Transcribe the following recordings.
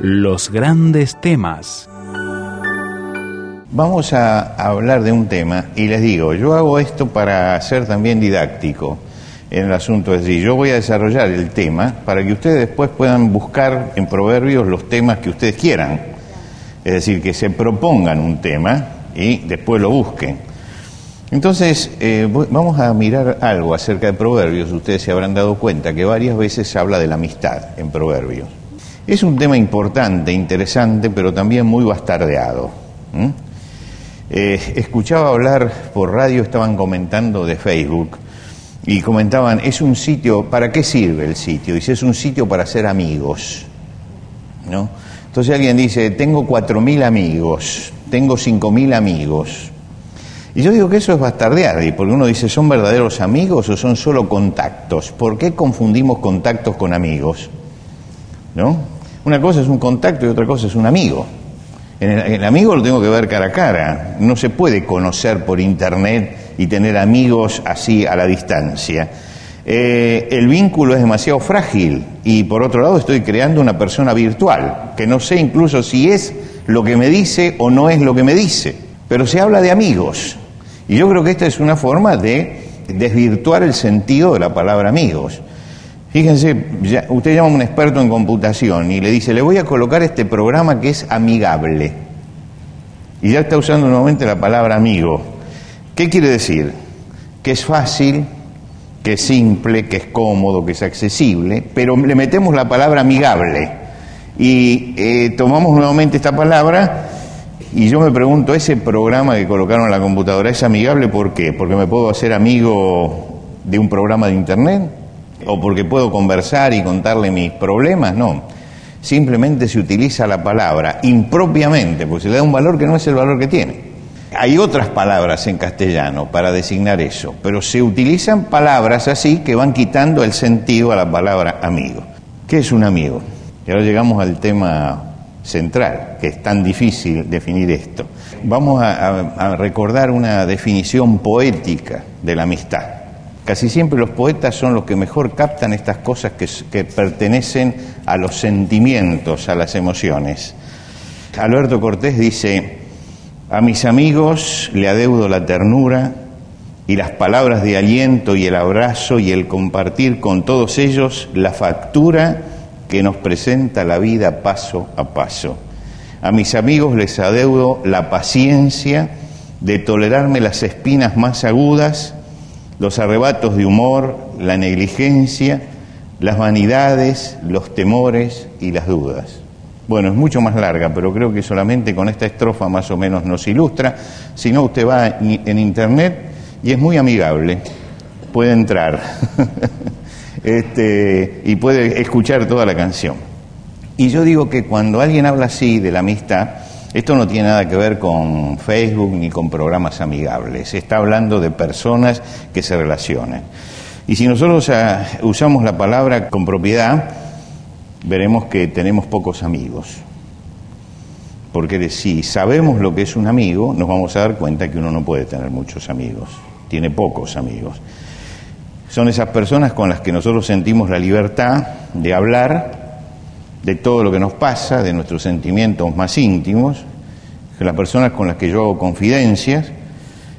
Los grandes temas. Vamos a hablar de un tema y les digo, yo hago esto para ser también didáctico en el asunto. Es decir, yo voy a desarrollar el tema para que ustedes después puedan buscar en proverbios los temas que ustedes quieran. Es decir, que se propongan un tema y después lo busquen. Entonces, eh, vamos a mirar algo acerca de proverbios. Ustedes se habrán dado cuenta que varias veces se habla de la amistad en proverbios. Es un tema importante, interesante, pero también muy bastardeado. Eh, escuchaba hablar por radio, estaban comentando de Facebook y comentaban, es un sitio, ¿para qué sirve el sitio? Dice, es un sitio para hacer amigos. ¿no? Entonces alguien dice, tengo cuatro mil amigos, tengo cinco mil amigos. Y yo digo que eso es bastardear, porque uno dice, ¿son verdaderos amigos o son solo contactos? ¿Por qué confundimos contactos con amigos? ¿No? Una cosa es un contacto y otra cosa es un amigo. el, amigo lo tengo que ver cara a cara. No se puede conocer por internet y tener amigos así a la distancia. Eh, el vínculo es demasiado frágil y por otro lado estoy creando una persona virtual, que no sé incluso si es lo que me dice o no es lo que me dice, pero se habla de amigos. Y yo creo que esta es una forma de desvirtuar el sentido de la palabra amigos. Fíjense, usted llama a un experto en computación y le dice, le voy a colocar este programa que es amigable. Y ya está usando nuevamente la palabra amigo. ¿Qué quiere decir? Que es fácil, que es simple, que es cómodo, que es accesible, pero le metemos la palabra amigable. Y eh, tomamos nuevamente esta palabra y yo me pregunto, ¿ese programa que colocaron en la computadora es amigable por qué? ¿Porque me puedo hacer amigo de un programa de internet? ¿O porque puedo conversar y contarle mis problemas? No. Simplemente se utiliza la palabra impropiamente, porque se le da un valor que no es el valor que tiene. Hay otras palabras en castellano para designar eso, pero se utilizan palabras así que van quitando el sentido a la palabra amigo. ¿Qué es un amigo? Y ahora llegamos al tema central, que es tan difícil definir esto. Vamos a, recordar una definición poética de la amistad. Casi siempre los poetas son los que mejor captan estas cosas que, pertenecen a los sentimientos, a las emociones. Alberto Cortés dice, a mis amigos le adeudo la ternura y las palabras de aliento y el abrazo y el compartir con todos ellos la factura que nos presenta la vida paso a paso. A mis amigos les adeudo la paciencia de tolerarme las espinas más agudas, los arrebatos de humor, la negligencia, las vanidades, los temores y las dudas. Bueno, es mucho más larga, pero creo que solamente con esta estrofa más o menos nos ilustra. Si no, usted va en internet y es muy amigable, puede entrar. este, y puede escuchar toda la canción. Y yo digo que cuando alguien habla así de la amistad, esto no tiene nada que ver con Facebook ni con programas amigables, está hablando de personas que se relacionan. Y si nosotros ah, usamos la palabra con propiedad, veremos que tenemos pocos amigos. Porque si sabemos lo que es un amigo, nos vamos a dar cuenta que uno no puede tener muchos amigos, tiene pocos amigos. Son esas personas con las que nosotros sentimos la libertad de hablar de todo lo que nos pasa, de nuestros sentimientos más íntimos, las personas con las que yo hago confidencias,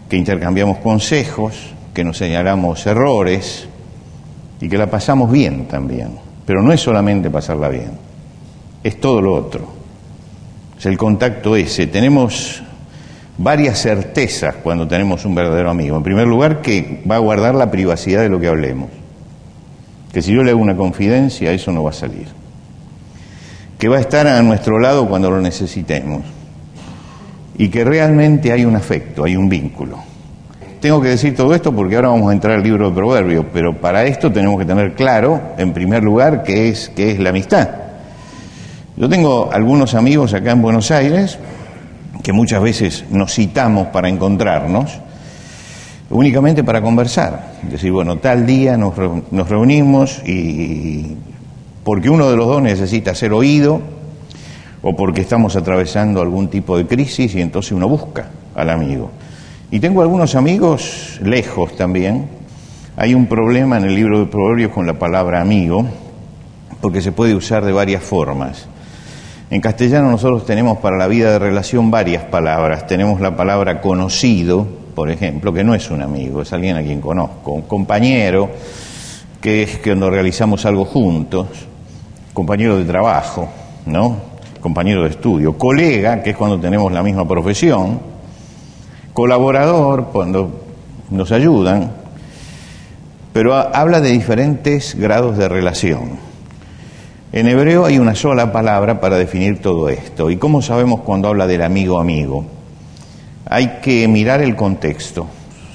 que intercambiamos consejos, que nos señalamos errores y que la pasamos bien también. Pero no es solamente pasarla bien, es todo lo otro. Es el contacto ese. Tenemos varias certezas cuando tenemos un verdadero amigo. En primer lugar, que va a guardar la privacidad de lo que hablemos. Que si yo le hago una confidencia, eso no va a salir. Que va a estar a nuestro lado cuando lo necesitemos. Y que realmente hay un afecto, hay un vínculo. Tengo que decir todo esto porque ahora vamos a entrar al libro de Proverbios, pero para esto tenemos que tener claro, en primer lugar, qué es, qué es la amistad. Yo tengo algunos amigos acá en Buenos Aires que muchas veces nos citamos para encontrarnos, únicamente para conversar. Decir, bueno, tal día nos, nos reunimos y porque uno de los dos necesita ser oído o porque estamos atravesando algún tipo de crisis y entonces uno busca al amigo. Y tengo algunos amigos lejos también. Hay un problema en el libro de Proverbios con la palabra amigo, porque se puede usar de varias formas. En castellano nosotros tenemos para la vida de relación varias palabras. Tenemos la palabra conocido, por ejemplo, que no es un amigo, es alguien a quien conozco. Un compañero, que es cuando realizamos algo juntos. Compañero de trabajo, ¿no? Compañero de estudio. Colega, que es cuando tenemos la misma profesión. Colaborador, cuando nos ayudan. Pero habla de diferentes grados de relación. En hebreo hay una sola palabra para definir todo esto. ¿Y cómo sabemos cuando habla del amigo amigo? Hay que mirar el contexto.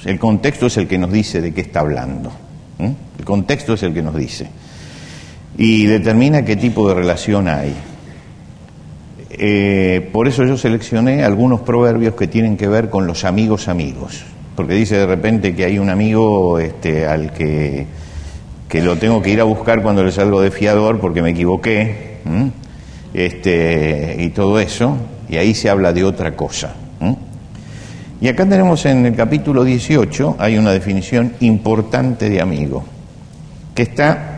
El contexto es el que nos dice de qué está hablando. El contexto es el que nos dice. Y determina qué tipo de relación hay. Eh, por eso yo seleccioné algunos proverbios que tienen que ver con los amigos amigos. Porque dice de repente que hay un amigo este, al que que lo tengo que ir a buscar cuando le salgo de fiador porque me equivoqué, este, y todo eso, y ahí se habla de otra cosa. Y acá tenemos en el capítulo 18, hay una definición importante de amigo, que está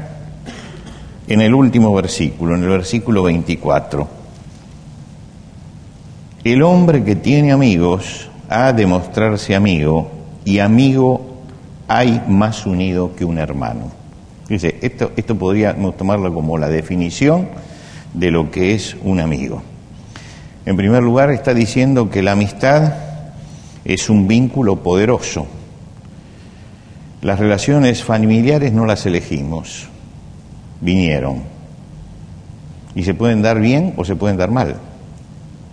en el último versículo, en el versículo 24. El hombre que tiene amigos ha de mostrarse amigo, y amigo hay más unido que un hermano. Fíjense, esto, esto podríamos tomarlo como la definición de lo que es un amigo. En primer lugar, está diciendo que la amistad es un vínculo poderoso. Las relaciones familiares no las elegimos, vinieron. Y se pueden dar bien o se pueden dar mal,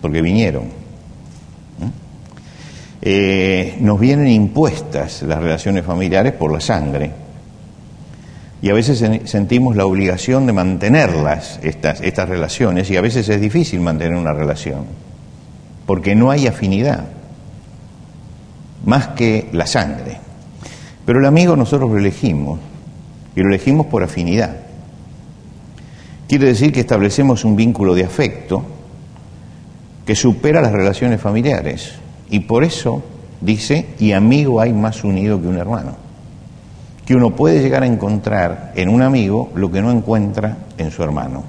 porque vinieron. ¿Mm? Eh, nos vienen impuestas las relaciones familiares por la sangre y a veces sentimos la obligación de mantenerlas, estas, estas relaciones, y a veces es difícil mantener una relación, porque no hay afinidad, más que la sangre. Pero el amigo nosotros lo elegimos, y lo elegimos por afinidad. Quiere decir que establecemos un vínculo de afecto que supera las relaciones familiares, y por eso dice, y amigo hay más unido que un hermano que uno puede llegar a encontrar en un amigo lo que no encuentra en su hermano.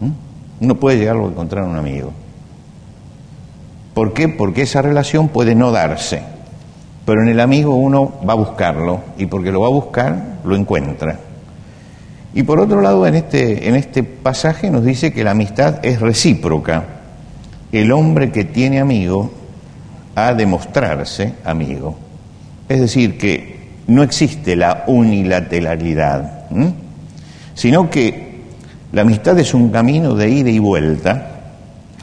¿Mm? Uno puede llegar a encontrar en un amigo. ¿Por qué? Porque esa relación puede no darse, pero en el amigo uno va a buscarlo y porque lo va a buscar, lo encuentra. Y por otro lado, en este, en este pasaje nos dice que la amistad es recíproca. El hombre que tiene amigo ha de mostrarse amigo. Es decir, que no existe la unilateralidad, sino que la amistad es un camino de ida y vuelta.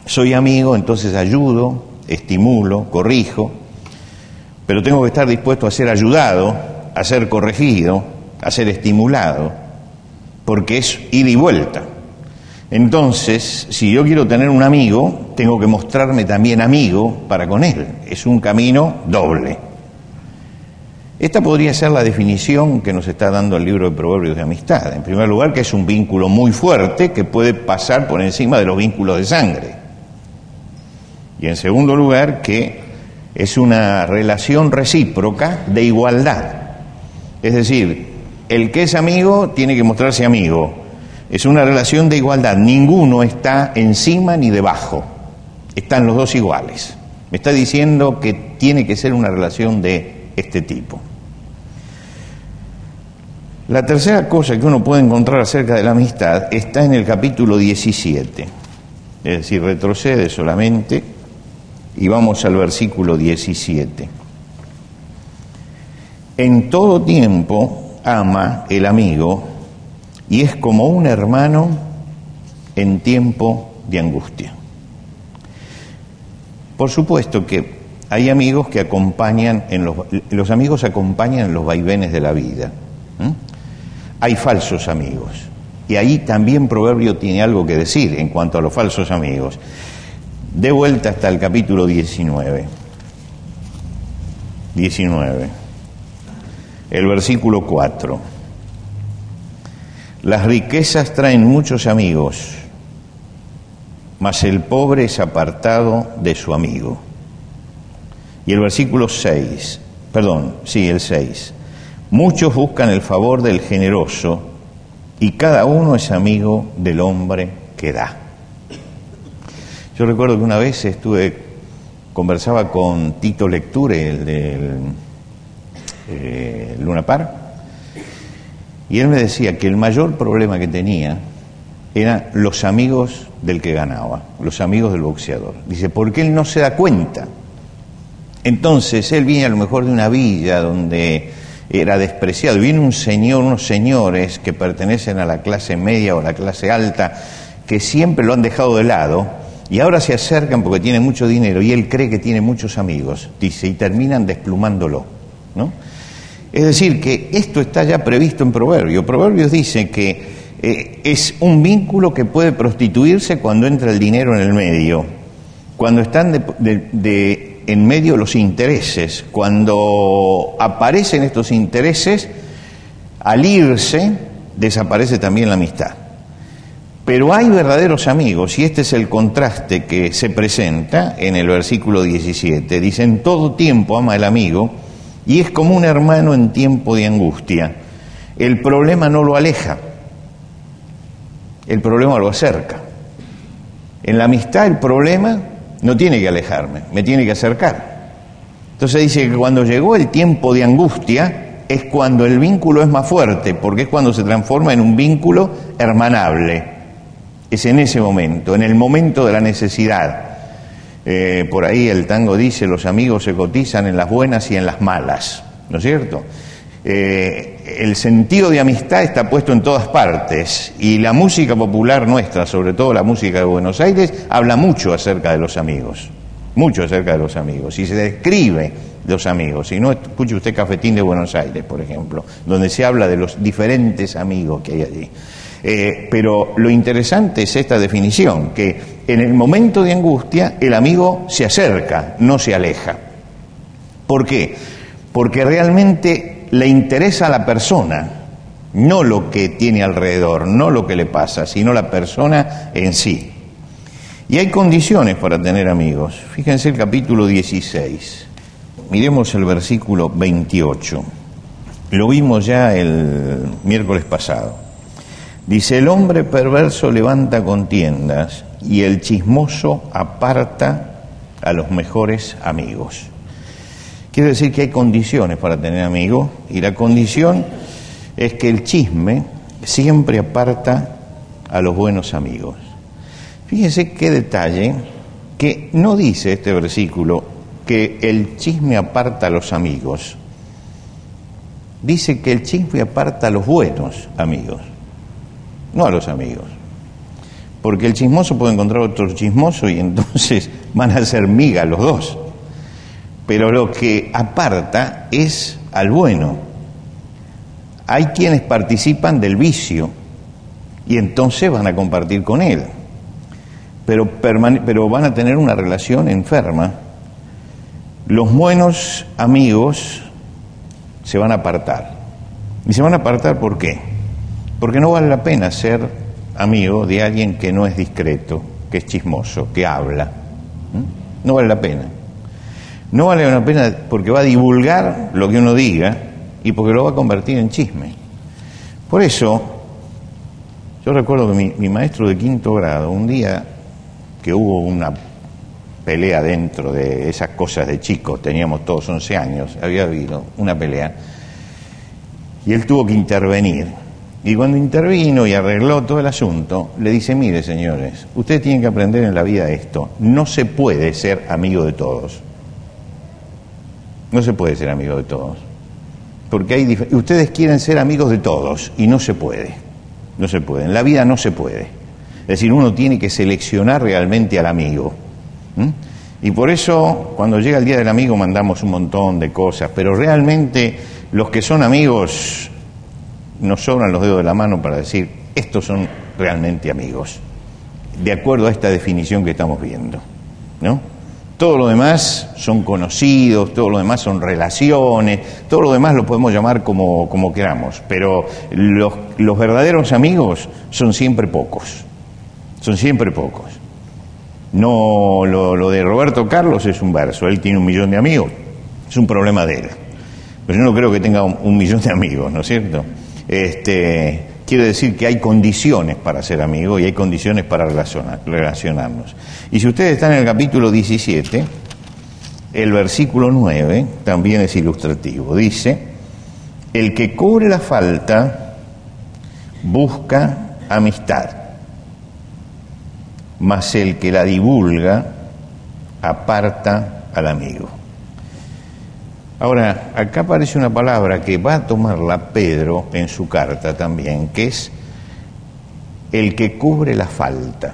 Soy amigo, entonces ayudo, estimulo, corrijo, pero tengo que estar dispuesto a ser ayudado, a ser corregido, a ser estimulado, porque es ida y vuelta. Entonces, si yo quiero tener un amigo, tengo que mostrarme también amigo para con él. Es un camino doble. Esta podría ser la definición que nos está dando el libro de Proverbios de Amistad. En primer lugar, que es un vínculo muy fuerte que puede pasar por encima de los vínculos de sangre. Y en segundo lugar, que es una relación recíproca de igualdad. Es decir, el que es amigo tiene que mostrarse amigo. Es una relación de igualdad. Ninguno está encima ni debajo. Están los dos iguales. Me está diciendo que tiene que ser una relación de este tipo. La tercera cosa que uno puede encontrar acerca de la amistad está en el capítulo 17, es decir, retrocede solamente y vamos al versículo 17. En todo tiempo ama el amigo y es como un hermano en tiempo de angustia. Por supuesto que hay amigos que acompañan en los, amigos acompañan en los vaivenes de la vida. Hay falsos amigos. Y ahí también Proverbio tiene algo que decir en cuanto a los falsos amigos. De vuelta hasta el capítulo 19. 19. El versículo 4. Las riquezas traen muchos amigos, mas el pobre es apartado de su amigo. Y el versículo 6, perdón, sí, el 6. Muchos buscan el favor del generoso y cada uno es amigo del hombre que da. Yo recuerdo que una vez estuve, conversaba con Tito Lecture, el del eh, Luna Par, y él me decía que el mayor problema que tenía eran los amigos del que ganaba, los amigos del boxeador. Dice, porque él no se da cuenta. Entonces, él viene a lo mejor de una villa donde era despreciado. Viene un señor, unos señores que pertenecen a la clase media o a la clase alta, que siempre lo han dejado de lado y ahora se acercan porque tiene mucho dinero y él cree que tiene muchos amigos, dice, y terminan desplumándolo. ¿no? Es decir, que esto está ya previsto en Proverbios. Proverbios dice que eh, es un vínculo que puede prostituirse cuando entra el dinero en el medio, cuando están en medio los intereses. Cuando aparecen estos intereses, al irse, desaparece también la amistad. Pero hay verdaderos amigos, y este es el contraste que se presenta en el versículo 17. Dice, en todo tiempo ama el amigo, y es como un hermano en tiempo de angustia. El problema no lo aleja, el problema lo acerca. En la amistad el problema no tiene que alejarme, me tiene que acercar. Entonces dice que cuando llegó el tiempo de angustia es cuando el vínculo es más fuerte, porque es cuando se transforma en un vínculo hermanable. Es en ese momento, en el momento de la necesidad. Eh, por ahí el tango dice, los amigos se cotizan en las buenas y en las malas, ¿no es cierto? Eh, el sentido de amistad está puesto en todas partes y la música popular nuestra, sobre todo la música de Buenos Aires, habla mucho acerca de los amigos, mucho acerca de los amigos y se describe los amigos. Si no, escuche usted Cafetín de Buenos Aires, por ejemplo, donde se habla de los diferentes amigos que hay allí. Eh, pero lo interesante es esta definición, que en el momento de angustia el amigo se acerca, no se aleja. ¿Por qué? Porque realmente le interesa a la persona, no lo que tiene alrededor, no lo que le pasa, sino la persona en sí. Y hay condiciones para tener amigos. Fíjense el capítulo 16. Miremos el versículo 28. Lo vimos ya el miércoles pasado. Dice, el hombre perverso levanta contiendas y el chismoso aparta a los mejores amigos. Quiere decir que hay condiciones para tener amigos y la condición es que el chisme siempre aparta a los buenos amigos. Fíjense qué detalle que no dice este versículo que el chisme aparta a los amigos. Dice que el chisme aparta a los buenos amigos, no a los amigos. Porque el chismoso puede encontrar otro chismoso y entonces van a ser migas los dos pero lo que aparta es al bueno. Hay quienes participan del vicio y entonces van a compartir con él, pero, pero van a tener una relación enferma. Los buenos amigos se van a apartar. ¿Y se van a apartar por qué? Porque no vale la pena ser amigo de alguien que no es discreto, que es chismoso, que habla. ¿Mm? No vale la pena. No vale la pena porque va a divulgar lo que uno diga y porque lo va a convertir en chisme. Por eso, yo recuerdo que mi, maestro de quinto grado, un día que hubo una pelea dentro de esas cosas de chicos, teníamos todos 11 años, había habido una pelea, y él tuvo que intervenir. Y cuando intervino y arregló todo el asunto, le dice, mire señores, ustedes tienen que aprender en la vida esto, no se puede ser amigo de todos. No se puede ser amigo de todos. Porque hay ustedes quieren ser amigos de todos y no se puede. No se puede. En la vida no se puede. Es decir, uno tiene que seleccionar realmente al amigo. Y por eso, cuando llega el Día del Amigo, mandamos un montón de cosas, pero realmente los que son amigos nos sobran los dedos de la mano para decir estos son realmente amigos, de acuerdo a esta definición que estamos viendo, ¿no? Todo lo demás son conocidos, todo lo demás son relaciones, todo lo demás lo podemos llamar como, como queramos, pero los, los verdaderos amigos son siempre pocos, son siempre pocos. No, lo, de Roberto Carlos es un verso, él tiene un millón de amigos, es un problema de él. Pero yo no creo que tenga un, un millón de amigos, ¿no es cierto? Este, quiere decir que hay condiciones para ser amigos y hay condiciones para relacionarnos. Y si ustedes están en el capítulo 17, el versículo 9 también es ilustrativo. Dice, el que cubre la falta busca amistad, mas el que la divulga aparta al amigo. Ahora, acá aparece una palabra que va a tomarla Pedro en su carta también, que es el que cubre la falta.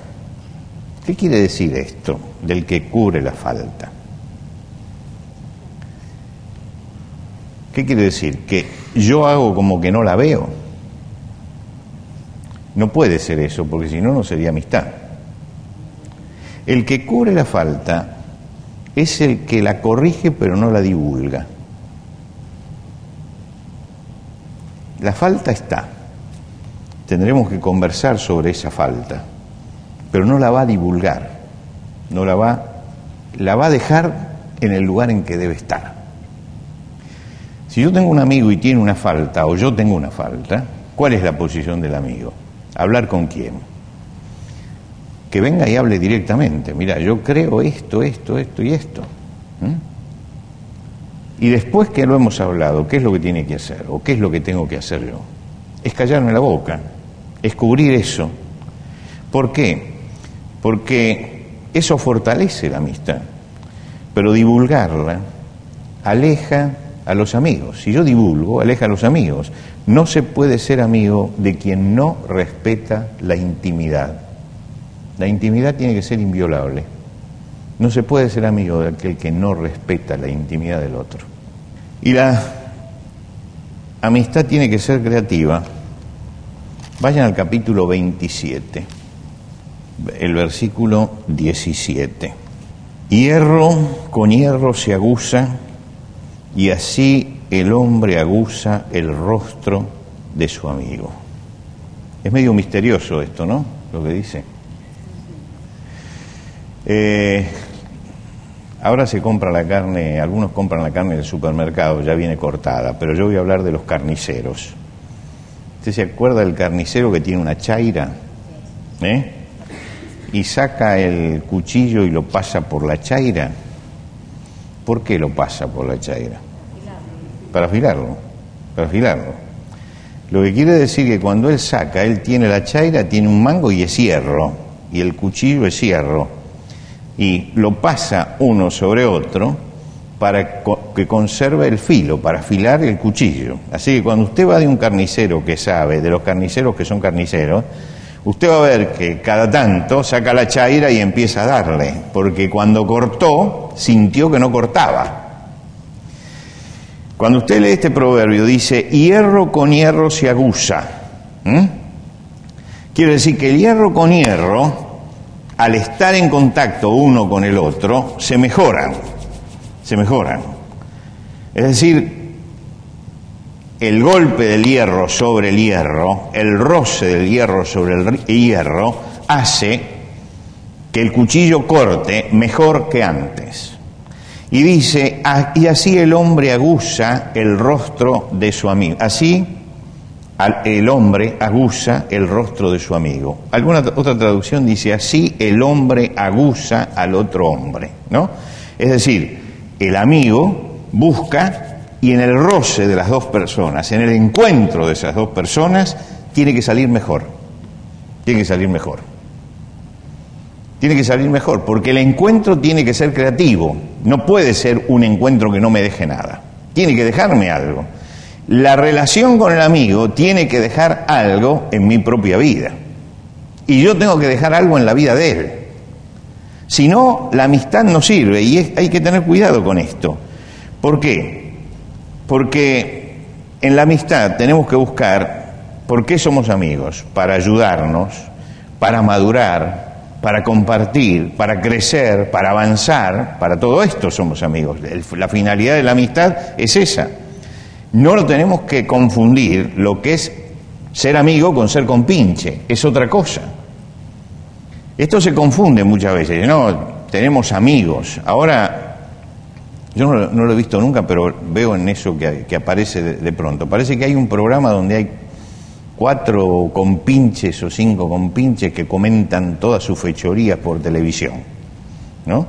¿Qué quiere decir esto del que cubre la falta? ¿Qué quiere decir? Que yo hago como que no la veo. No puede ser eso, porque si no, no sería amistad. El que cubre la falta es el que la corrige pero no la divulga. La falta está. Tendremos que conversar sobre esa falta, pero no la va a divulgar, no la va, la va a dejar en el lugar en que debe estar. Si yo tengo un amigo y tiene una falta, o yo tengo una falta, ¿cuál es la posición del amigo? ¿Hablar con quién? Que venga y hable directamente. Mira, yo creo esto, esto, esto y esto. Y después que lo hemos hablado, ¿qué es lo que tiene que hacer? ¿O qué es lo que tengo que hacer yo? Es callarme la boca, es cubrir eso. ¿Por qué? Porque eso fortalece la amistad, pero divulgarla aleja a los amigos. Si yo divulgo, aleja a los amigos. No se puede ser amigo de quien no respeta la intimidad. La intimidad tiene que ser inviolable. No se puede ser amigo de aquel que no respeta la intimidad del otro. Y la amistad tiene que ser creativa. Vayan al capítulo 27, el versículo 17. Hierro con hierro se aguza y así el hombre aguza el rostro de su amigo. Es medio misterioso esto, ¿no? Lo que dice. Eh, Ahora se compra la carne, algunos compran la carne del supermercado, ya viene cortada, pero yo voy a hablar de los carniceros. ¿Usted se acuerda del carnicero que tiene una chaira? ¿Eh? Y saca el cuchillo y lo pasa por la chaira. ¿Por qué lo pasa por la chaira? Para afilarlo, para afilarlo. Lo que quiere decir que cuando él saca, él tiene la chaira, tiene un mango y es hierro, y el cuchillo es hierro y lo pasa uno sobre otro para que conserve el filo, para afilar el cuchillo. Así que cuando usted va de un carnicero que sabe, de los carniceros que son carniceros, usted va a ver que cada tanto saca la chaira y empieza a darle, porque cuando cortó, sintió que no cortaba. Cuando usted lee este proverbio, dice, hierro con hierro se aguza. Quiere decir que el hierro con hierro al estar en contacto uno con el otro, se mejoran, se mejoran. Es decir, el golpe del hierro sobre el hierro, el roce del hierro sobre el hierro, hace que el cuchillo corte mejor que antes. Y dice, ah, y así el hombre aguza el rostro de su amigo. Así el hombre aguza el rostro de su amigo. Alguna otra traducción dice así, el hombre aguza al otro hombre, ¿no? Es decir, el amigo busca y en el roce de las dos personas, en el encuentro de esas dos personas, tiene que salir mejor. Tiene que salir mejor. Tiene que salir mejor, porque el encuentro tiene que ser creativo. No puede ser un encuentro que no me deje nada. Tiene que dejarme algo. La relación con el amigo tiene que dejar algo en mi propia vida. Y yo tengo que dejar algo en la vida de él. Si no, la amistad no sirve y hay que tener cuidado con esto. ¿Por qué? Porque en la amistad tenemos que buscar, ¿Por qué somos amigos? Para ayudarnos, para madurar, para compartir, para crecer, para avanzar, para todo esto somos amigos. La finalidad de la amistad es esa. No lo tenemos que confundir lo que es ser amigo con ser compinche, es otra cosa. Esto se confunde muchas veces, no, tenemos amigos. Ahora, yo no, lo he visto nunca, pero veo en eso que, aparece de pronto. Parece que hay un programa donde hay cuatro compinches o cinco compinches que comentan todas sus fechorías por televisión, ¿no?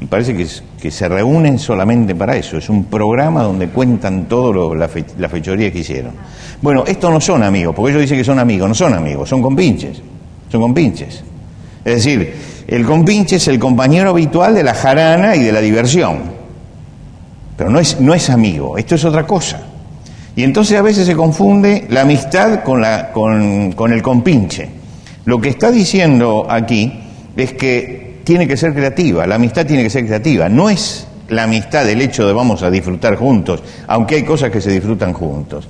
Y parece que, se reúnen solamente para eso, es un programa donde cuentan todo la, la fechoría que hicieron. Bueno, estos no son amigos, porque ellos dicen que son amigos, no son amigos, son compinches, son compinches. Es decir, el compinche es el compañero habitual de la jarana y de la diversión, pero no es, no es amigo, esto es otra cosa. Y entonces a veces se confunde la amistad con, la, con, con el compinche. Lo que está diciendo aquí es que tiene que ser creativa, la amistad tiene que ser creativa, no es la amistad el hecho de vamos a disfrutar juntos, aunque hay cosas que se disfrutan juntos,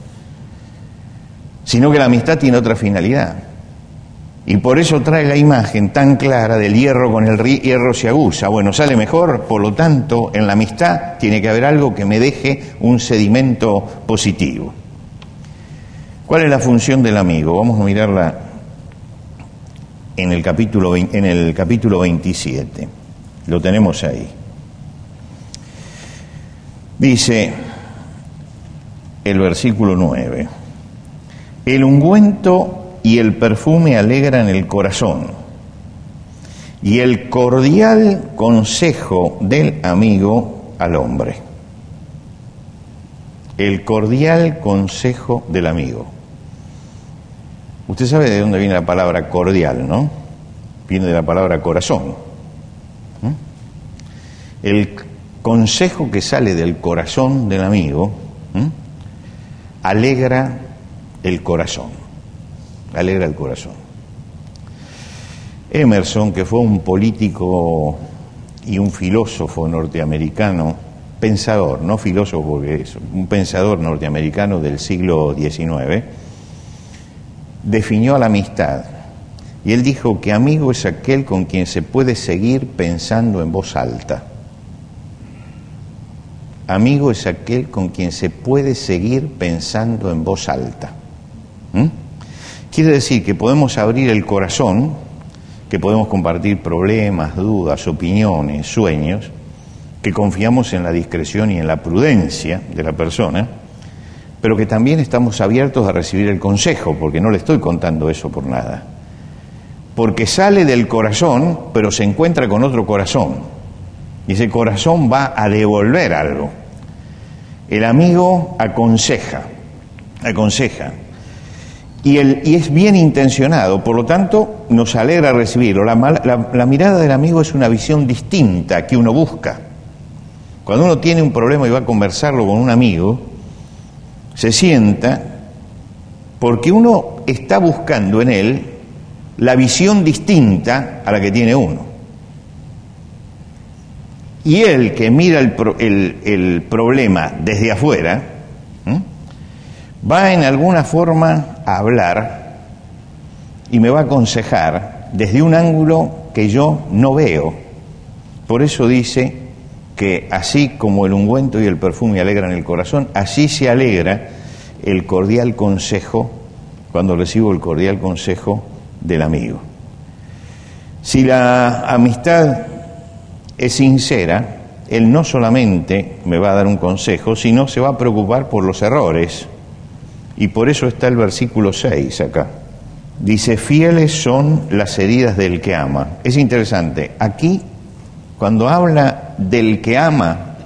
sino que la amistad tiene otra finalidad. Y por eso trae la imagen tan clara del hierro con el hierro se aguza. Bueno, sale mejor, por lo tanto, en la amistad tiene que haber algo que me deje un sedimento positivo. ¿Cuál es la función del amigo? Vamos a mirarla en el capítulo, en el capítulo 27. Lo tenemos ahí. Dice el versículo 9, el ungüento y el perfume alegran el corazón. Y el cordial consejo del amigo al hombre. El cordial consejo del amigo. Usted sabe de dónde viene la palabra cordial, ¿no? Viene de la palabra corazón. El consejo que sale del corazón del amigo alegra el corazón alegra el corazón. Emerson, que fue un político y un filósofo norteamericano, pensador, no filósofo porque es un pensador norteamericano del siglo XIX, definió a la amistad. Y él dijo que amigo es aquel con quien se puede seguir pensando en voz alta. Amigo es aquel con quien se puede seguir pensando en voz alta. ¿Mm? Quiere decir que podemos abrir el corazón, que podemos compartir problemas, dudas, opiniones, sueños, que confiamos en la discreción y en la prudencia de la persona, pero que también estamos abiertos a recibir el consejo, porque no le estoy contando eso por nada. Porque sale del corazón, pero se encuentra con otro corazón. Y ese corazón va a devolver algo. El amigo aconseja, aconseja, y, es bien intencionado, por lo tanto nos alegra recibirlo. La, mirada del amigo es una visión distinta que uno busca. Cuando uno tiene un problema y va a conversarlo con un amigo, se sienta porque uno está buscando en él la visión distinta a la que tiene uno. Y él que mira el, problema desde afuera, va en alguna forma a hablar y me va a aconsejar desde un ángulo que yo no veo. Por eso dice que así como el ungüento y el perfume alegran el corazón, así se alegra el cordial consejo cuando recibo el cordial consejo del amigo. Si la amistad es sincera, él no solamente me va a dar un consejo, sino se va a preocupar por los errores y por eso está el versículo 6 acá. Dice, fieles son las heridas del que ama. Es interesante, aquí cuando habla del que ama,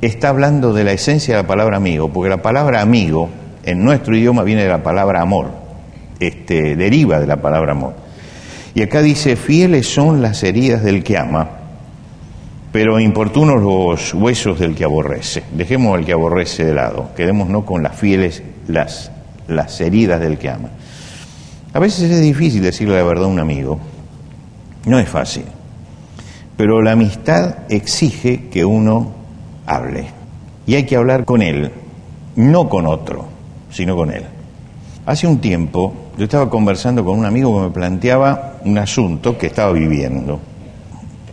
está hablando de la esencia de la palabra amigo, porque la palabra amigo en nuestro idioma viene de la palabra amor, este, deriva de la palabra amor. Y acá dice, fieles son las heridas del que ama, pero importunos los huesos del que aborrece. Dejemos al que aborrece de lado, quedémonos con las fieles las, las heridas del que ama. A veces es difícil decirle la verdad a un amigo, no es fácil, pero la amistad exige que uno hable y hay que hablar con él, no con otro, sino con él. Hace un tiempo yo estaba conversando con un amigo que me planteaba un asunto que estaba viviendo.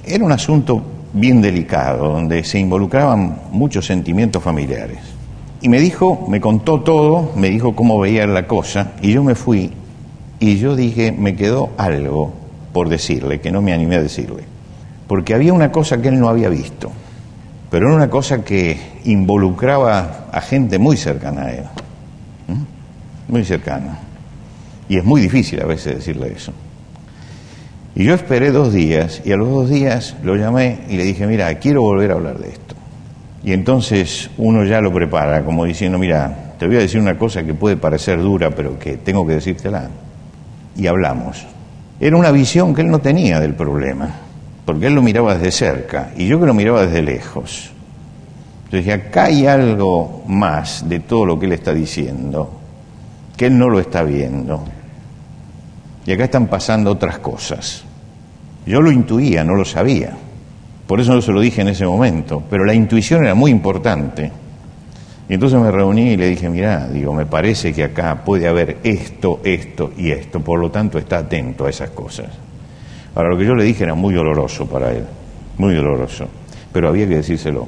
Era un asunto bien delicado, donde se involucraban muchos sentimientos familiares. Y me dijo, me contó todo, me dijo cómo veía la cosa, y yo me fui y yo dije, me quedó algo por decirle, que no me animé a decirle. Porque había una cosa que él no había visto, pero era una cosa que involucraba a gente muy cercana a él muy cercano. Y es muy difícil a veces decirle eso. Y yo esperé dos días y a los dos días lo llamé y le dije, mira, quiero volver a hablar de esto. Y entonces uno ya lo prepara como diciendo, mira, te voy a decir una cosa que puede parecer dura, pero que tengo que decírtela. Y hablamos. Era una visión que él no tenía del problema, porque él lo miraba desde cerca y yo que lo miraba desde lejos. Yo dije, acá hay algo más de todo lo que él está diciendo que él no lo está viendo. Y acá están pasando otras cosas. Yo lo intuía, no lo sabía. Por eso no se lo dije en ese momento. Pero la intuición era muy importante. Y entonces me reuní y le dije, mira, digo, me parece que acá puede haber esto, esto y esto. Por lo tanto, está atento a esas cosas. Ahora, lo que yo le dije era muy doloroso para él. Muy doloroso. Pero había que decírselo.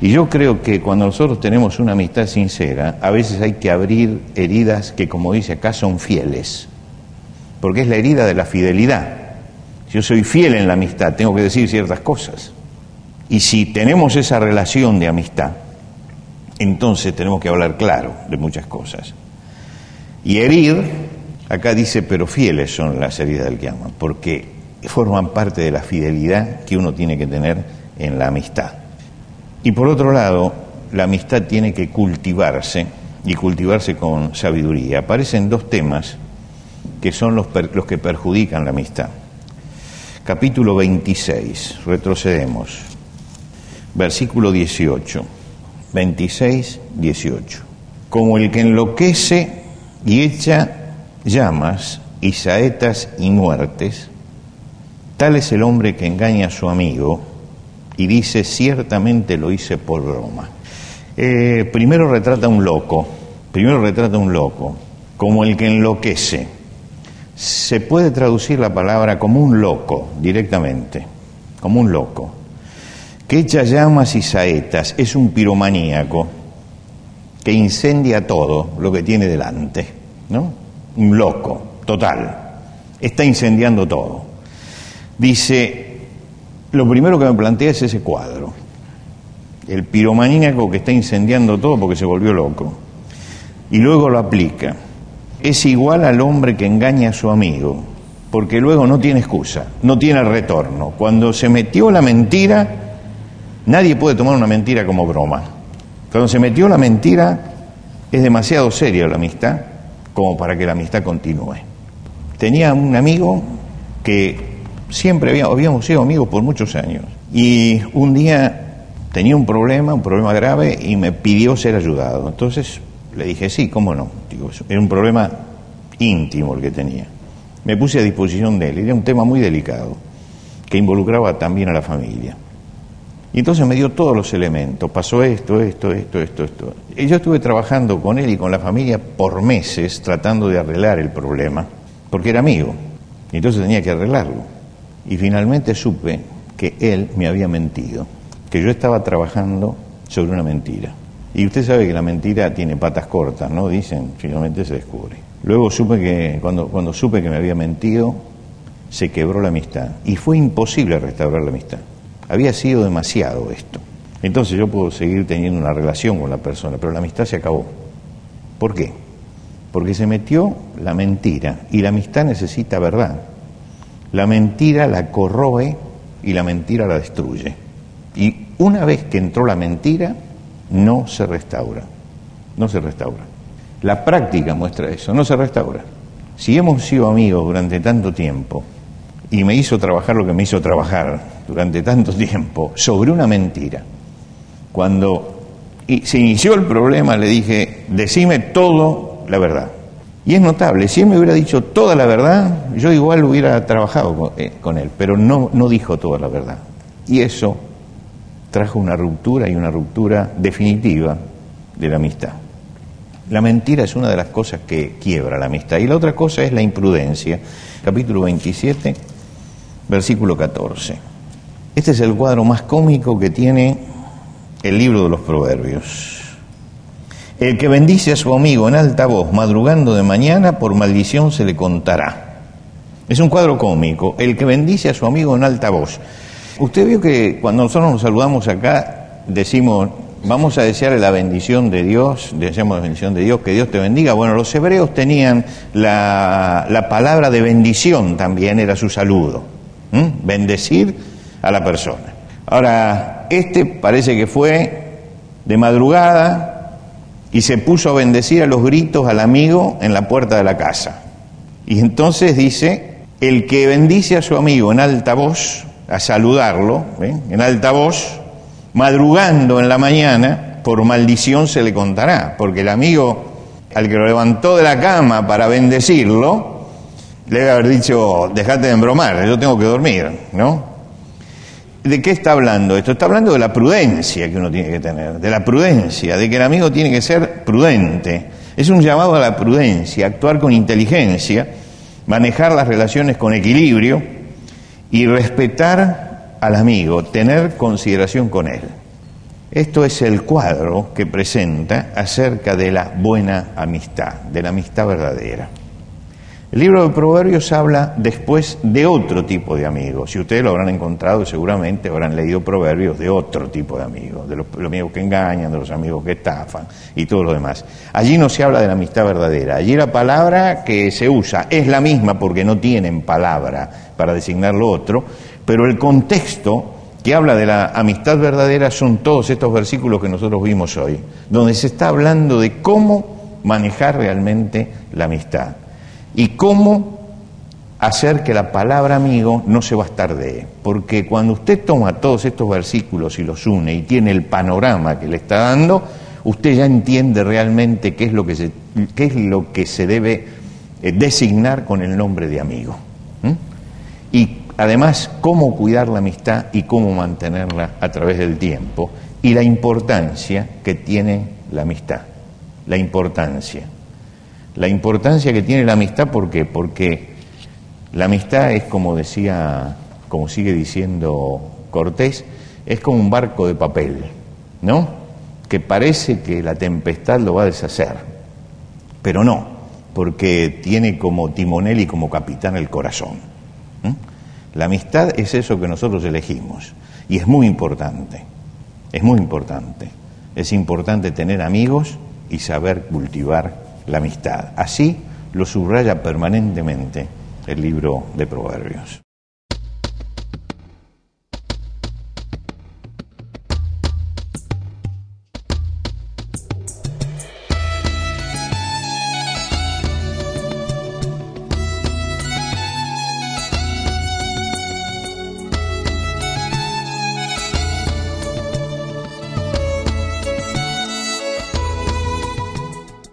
Y yo creo que cuando nosotros tenemos una amistad sincera, a veces hay que abrir heridas que, como dice acá, son fieles. Porque es la herida de la fidelidad. Si yo soy fiel en la amistad, tengo que decir ciertas cosas. Y si tenemos esa relación de amistad, entonces tenemos que hablar claro de muchas cosas. Y herir, acá dice, pero fieles son las heridas del que ama, porque forman parte de la fidelidad que uno tiene que tener en la amistad. Y por otro lado, la amistad tiene que cultivarse y cultivarse con sabiduría. Aparecen dos temas que son los, los que perjudican la amistad. Capítulo 26, retrocedemos. Versículo 18. 26, 18. Como el que enloquece y echa llamas y saetas y muertes, tal es el hombre que engaña a su amigo y dice, ciertamente lo hice por broma. Eh, primero retrata un loco, primero retrata un loco, como el que enloquece. Se puede traducir la palabra como un loco directamente, como un loco, que echa llamas y saetas, es un piromaníaco que incendia todo lo que tiene delante, ¿no? Un loco, total, está incendiando todo. Dice, lo primero que me plantea es ese cuadro. El piromaníaco que está incendiando todo porque se volvió loco. Y luego lo aplica. Es igual al hombre que engaña a su amigo, porque luego no tiene excusa, no tiene retorno. Cuando se metió la mentira, nadie puede tomar una mentira como broma. Cuando se metió la mentira, es demasiado seria la amistad como para que la amistad continúe. Tenía un amigo que siempre habíamos, sido amigos por muchos años. Y un día tenía un problema, un problema grave, y me pidió ser ayudado. Entonces le dije, sí, cómo no. Digo, era un problema íntimo el que tenía. Me puse a disposición de él. Era un tema muy delicado, que involucraba también a la familia. Y entonces me dio todos los elementos. Pasó esto, esto, esto, esto, esto. Y yo estuve trabajando con él y con la familia por meses tratando de arreglar el problema, porque era amigo. Y entonces tenía que arreglarlo. Y finalmente supe que él me había mentido, que yo estaba trabajando sobre una mentira. Y usted sabe que la mentira tiene patas cortas, ¿no? Dicen, finalmente se descubre. Luego supe que, cuando, cuando supe que me había mentido, se quebró la amistad. Y fue imposible restaurar la amistad. Había sido demasiado esto. Entonces yo puedo seguir teniendo una relación con la persona, pero la amistad se acabó. ¿Por qué? Porque se metió la mentira y la amistad necesita verdad. La mentira la corroe y la mentira la destruye. Y una vez que entró la mentira, no se restaura. No se restaura. La práctica muestra eso, no se restaura. Si hemos sido amigos durante tanto tiempo y me hizo trabajar lo que me hizo trabajar durante tanto tiempo sobre una mentira, cuando se inició el problema le dije, decime todo la verdad. Y es notable, si él me hubiera dicho toda la verdad, yo igual hubiera trabajado eh, con, él, pero no, no dijo toda la verdad. Y eso trajo una ruptura y una ruptura definitiva de la amistad. La mentira es una de las cosas que quiebra la amistad. Y la otra cosa es la imprudencia. Capítulo 27, versículo 14. Este es el cuadro más cómico que tiene el libro de los proverbios. El que bendice a su amigo en alta voz, madrugando de mañana, por maldición se le contará. Es un cuadro cómico. El que bendice a su amigo en alta voz. Usted vio que cuando nosotros nos saludamos acá, decimos, vamos a desearle la bendición de Dios, deseamos la bendición de Dios, que Dios te bendiga. Bueno, los hebreos tenían la, la palabra de bendición también, era su saludo. Bendecir a la persona. Ahora, este parece que fue de madrugada y se puso a bendecir a los gritos al amigo en la puerta de la casa. Y entonces dice, el que bendice a su amigo en alta voz, a saludarlo, en alta voz, madrugando en la mañana, por maldición se le contará, porque el amigo al que lo levantó de la cama para bendecirlo, le debe haber dicho, dejate de embromar, yo tengo que dormir, ¿no? ¿De qué está hablando esto? Está hablando de la prudencia que uno tiene que tener, de la prudencia, de que el amigo tiene que ser prudente. Es un llamado a la prudencia, actuar con inteligencia, manejar las relaciones con equilibrio y respetar al amigo, tener consideración con él. Esto es el cuadro que presenta acerca de la buena amistad, de la amistad verdadera. El libro de Proverbios habla después de otro tipo de amigos. Si ustedes lo habrán encontrado, seguramente habrán leído Proverbios de otro tipo de amigos, de los, amigos que engañan, de los amigos que estafan y todo lo demás. Allí no se habla de la amistad verdadera. Allí la palabra que se usa es la misma porque no tienen palabra para designar lo otro, pero el contexto que habla de la amistad verdadera son todos estos versículos que nosotros vimos hoy, donde se está hablando de cómo manejar realmente la amistad y cómo hacer que la palabra amigo no se bastardee. Porque cuando usted toma todos estos versículos y los une y tiene el panorama que le está dando, usted ya entiende realmente qué es lo que se, qué es lo que se debe eh, designar con el nombre de amigo. Y además cómo cuidar la amistad y cómo mantenerla a través del tiempo y la importancia que tiene la amistad. La importancia la importancia que tiene la amistad, ¿por qué? Porque la amistad es como decía, como sigue diciendo Cortés, es como un barco de papel, ¿no? Que parece que la tempestad lo va a deshacer, pero no, porque tiene como timonel y como capitán el corazón. La amistad es eso que nosotros elegimos y es muy importante, es muy importante. Es importante tener amigos y saber cultivar la amistad. Así lo subraya permanentemente el libro de Proverbios.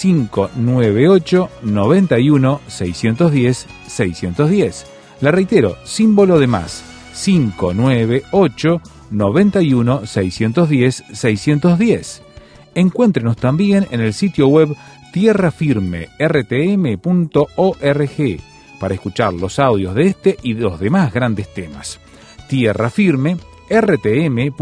598 91 610 610. La reitero, símbolo de más 598 91 610 610. Encuéntrenos también en el sitio web tierrafirmertm.org para escuchar los audios de este y de los demás grandes temas. Tierra Firme, rtm.org